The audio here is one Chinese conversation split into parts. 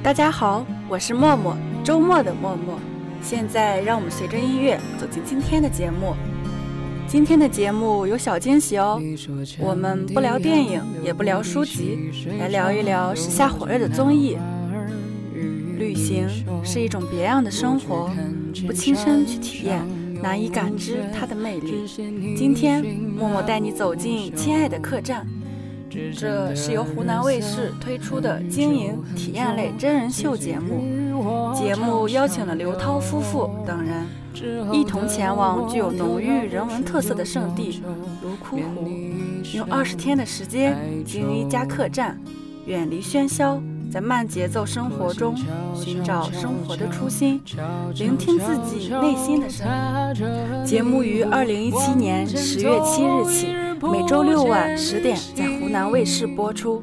大家好，我是默默，周末的默默。现在让我们随着音乐走进今天的节目。今天的节目有小惊喜哦，我们不聊电影，也不聊书籍，来聊一聊时下火热的综艺。旅行是一种别样的生活，不亲身去体验，难以感知它的魅力。今天默默带你走进亲爱的客栈。这是由湖南卫视推出的经营体验类真人秀节目。节目邀请了刘涛夫妇等人，一同前往具有浓郁人文特色的圣地泸沽湖，用二十天的时间经营一家客栈，远离喧嚣，在慢节奏生活中寻找生活的初心，聆听自己内心的声音。节目于二零一七年十月七日起，每周六晚十点在湖南卫视播出。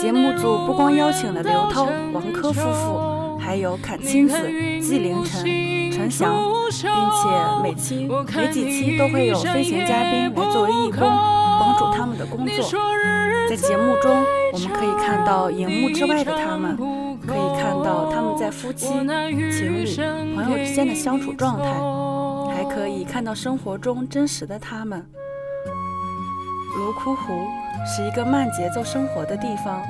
节目组不光邀请了刘涛、王珂夫妇，还有阚清子、纪凌尘、陈翔，并且每期每几期都会有飞行嘉宾来作为义工，帮助他们的工作。在节目中，我们可以看到荧幕之外的他们，可以看到他们在夫妻、情侣、朋友之间的相处状态，还可以看到生活中真实的他们。泸沽湖是一个慢节奏生活的地方，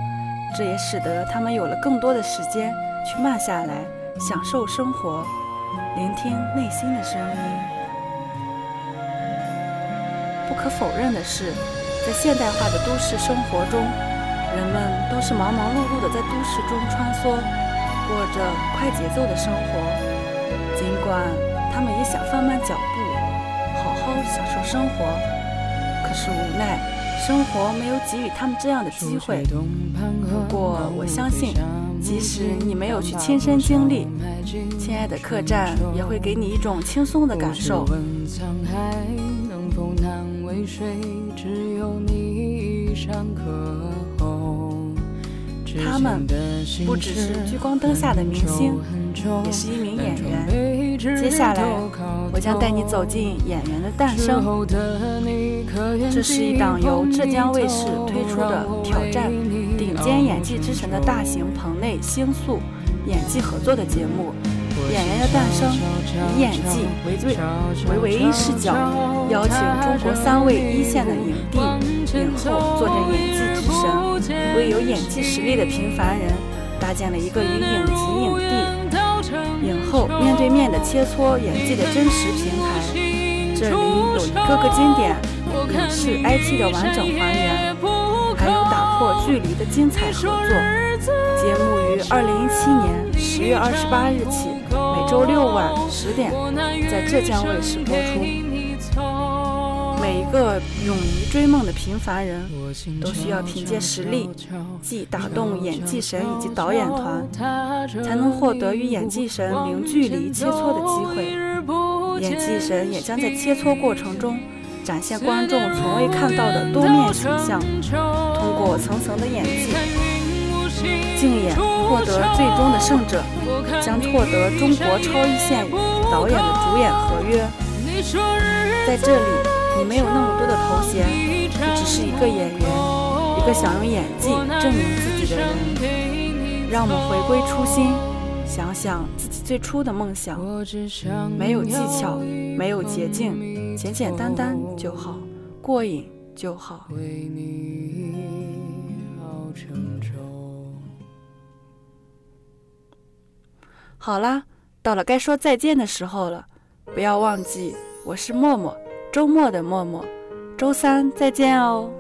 这也使得他们有了更多的时间去慢下来，享受生活，聆听内心的声音。不可否认的是，在现代化的都市生活中，人们都是忙忙碌碌的在都市中穿梭，过着快节奏的生活。尽管他们也想放慢脚步，好好享受生活。可是无奈，生活没有给予他们这样的机会。不过我相信，即使你没有去亲身经历，亲爱的客栈也会给你一种轻松的感受。他们不只是聚光灯下的明星，也是一名演员。接下来，我将带你走进演员的诞生。这是一档由浙江卫视推出的挑战顶尖演技之神的大型棚内星宿演技合作的节目。演员的诞生以演技为最为唯一视角，邀请中国三位一线的影帝、影后坐镇演技之神，为有演技实力的平凡人搭建了一个与影集影帝。影后面对面的切磋演技的真实平台，这里有一个个经典影视 IP 的完整还原，还有打破距离的精彩合作。节目于二零一七年十月二十八日起，每周六晚十点在浙江卫视播出。每一个勇于追梦的平凡人都需要凭借实力，既打动演技神以及导演团，才能获得与演技神零距离切磋的机会。演技神也将在切磋过程中展现观众从未看到的多面形象，通过层层的演技竞演，获得最终的胜者将获得中国超一线导演的主演合约。在这里。你没有那么多的头衔，你只是一个演员，一个想用演技证明自己的人。让我们回归初心，想想自己最初的梦想。没有技巧，没有捷径，简简单单就好，过瘾就好。好啦，到了该说再见的时候了，不要忘记，我是默默。周末的默默，周三再见哦。